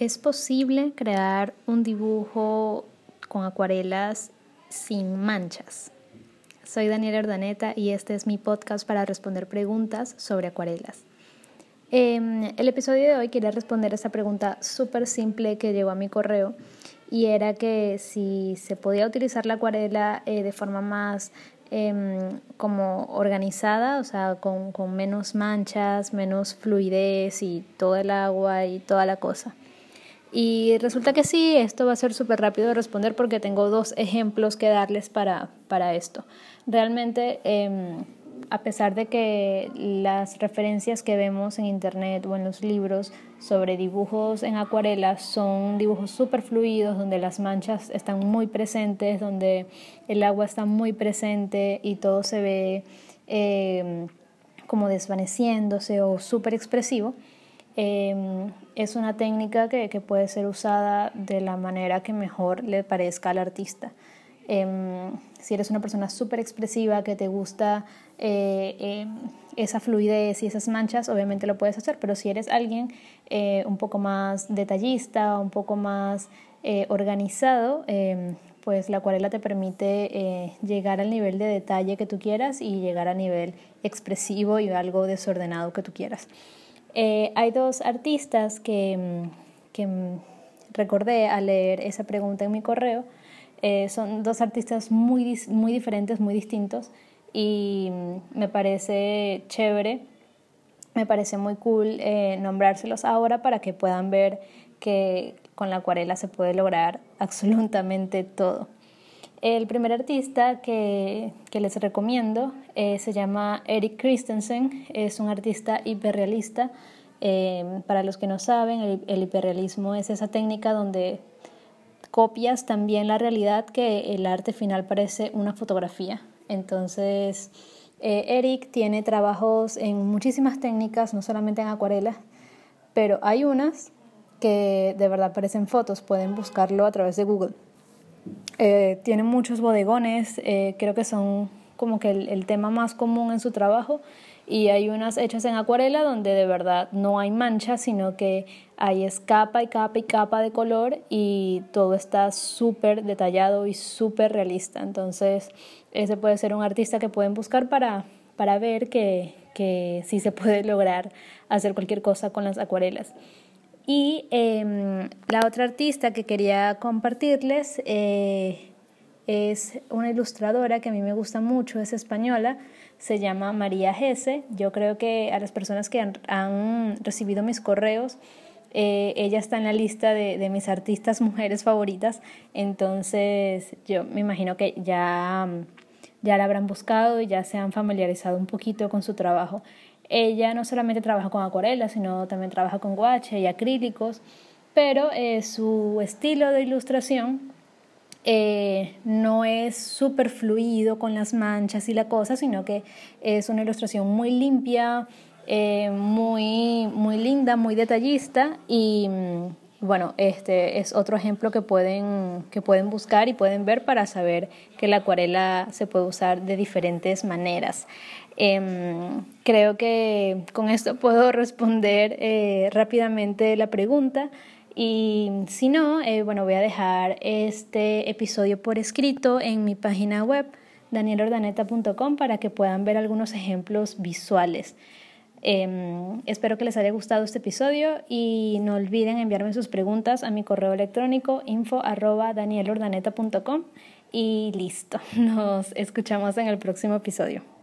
¿Es posible crear un dibujo con acuarelas sin manchas? Soy Daniela Ordaneta y este es mi podcast para responder preguntas sobre acuarelas. Em, el episodio de hoy quería responder esa pregunta súper simple que llegó a mi correo y era que si se podía utilizar la acuarela eh, de forma más em, como organizada, o sea, con, con menos manchas, menos fluidez y todo el agua y toda la cosa. Y resulta que sí, esto va a ser súper rápido de responder porque tengo dos ejemplos que darles para, para esto. Realmente, em, a pesar de que las referencias que vemos en internet o en los libros sobre dibujos en acuarelas son dibujos súper fluidos, donde las manchas están muy presentes, donde el agua está muy presente y todo se ve em, como desvaneciéndose o súper expresivo, Em, es una técnica que, puede ser usada de la manera que mejor le parezca al artista. Em, si eres una persona súper expresiva, que te gusta eh, em, esa fluidez y esas manchas, obviamente lo puedes hacer, pero si eres alguien eh, un poco más detallista, un poco más eh, organizado, pues la acuarela te permite llegar al nivel de detalle que tú quieras y llegar a nivel expresivo y algo desordenado que tú quieras. Eh, hay dos artistas que, mm, que, mm, recordé al leer esa pregunta en mi correo. Eh, son dos artistas muy, muy diferentes, muy distintos y mm, me parece chévere, me parece muy cool eh, nombrárselos ahora para que puedan ver que con la acuarela se puede lograr absolutamente todo. El primer artista que, que les recomiendo eh, se llama Eric Christensen, es un artista hiperrealista. Eh, para los que no saben, el, hiperrealismo es esa técnica donde copias también la realidad que el arte final parece una fotografía. Entonces, eh, Eric tiene trabajos en muchísimas técnicas, no solamente en acuarelas, pero hay unas que de verdad parecen fotos, pueden buscarlo a través de Google. Eh, tiene muchos bodegones, eh, creo que son como que el, tema más común en su trabajo y hay unas hechas en acuarela donde de verdad no hay mancha, sino que hay capa y capa y capa de color y todo está súper detallado y súper realista. Entonces, ese puede ser un artista que pueden buscar para, para ver que, que sí se puede lograr hacer cualquier cosa con las acuarelas. Y em, la otra artista que quería compartirles eh, es una ilustradora que a mí me gusta mucho, es española, se llama María Gese. Yo creo que a las personas que han, recibido mis correos, eh, ella está en la lista de, de, mis artistas mujeres favoritas, entonces yo me imagino que ya, ya la habrán buscado y ya se han familiarizado un poquito con su trabajo. Ella no solamente trabaja con acuarelas, sino también trabaja con guache y acrílicos, pero eh, su estilo de ilustración eh, no es súper fluido con las manchas y la cosa, sino que es una ilustración muy limpia, eh, muy, muy linda, muy detallista y mm, bueno, este es otro ejemplo que pueden, que pueden buscar y pueden ver para saber que la acuarela se puede usar de diferentes maneras. Em, creo que con esto puedo responder eh, rápidamente la pregunta. Y si no, eh, bueno, voy a dejar este episodio por escrito en mi página web danielordaneta.com para que puedan ver algunos ejemplos visuales. Em, espero que les haya gustado este episodio y no olviden enviarme sus preguntas a mi correo electrónico info arroba danielordaneta.com y listo, nos escuchamos en el próximo episodio.